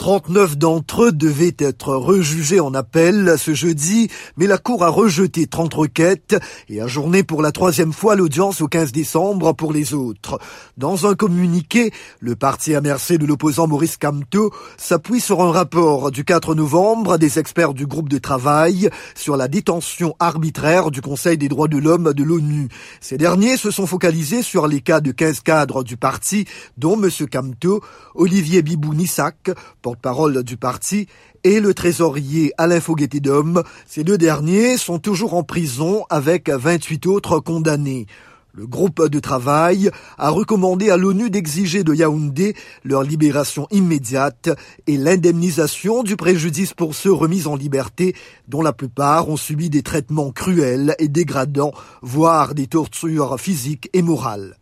39 d'entre eux devaient être rejugés en appel ce jeudi, mais la Cour a rejeté 30 requêtes et ajourné pour la troisième fois l'audience au 15 décembre pour les autres. Dans un communiqué, le parti à mercé de l'opposant Maurice Camteau s'appuie sur un rapport du 4 novembre des experts du groupe de travail sur la détention arbitraire du Conseil des droits de l'homme de l'ONU. Ces derniers se sont focalisés sur les cas de 15 cadres du parti, dont M. Camteau, Olivier Bibou-Nissac, porte-parole du parti, et le trésorier Alain Foguetti-Dom. Ces deux derniers sont toujours en prison avec 28 autres condamnés. Le groupe de travail a recommandé à l'ONU d'exiger de Yaoundé leur libération immédiate et l'indemnisation du préjudice pour ceux remis en liberté, dont la plupart ont subi des traitements cruels et dégradants, voire des tortures physiques et morales.